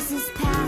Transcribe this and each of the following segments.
This is power.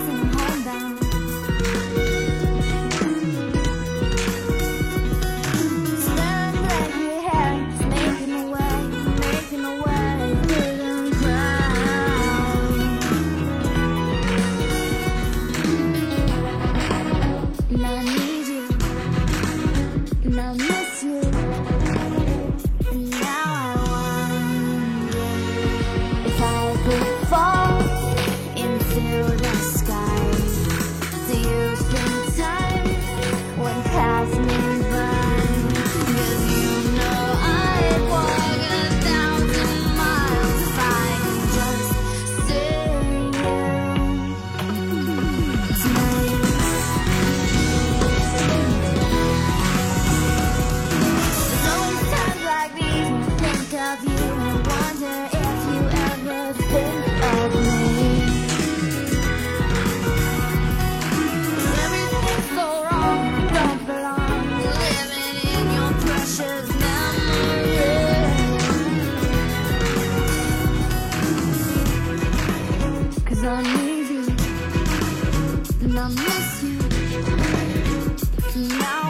I miss you. Now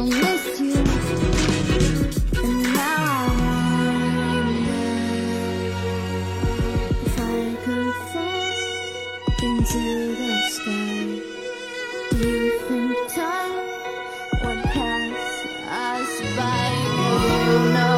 miss you. And now I wonder if I fly into the sky. You time would pass us by? Oh, no.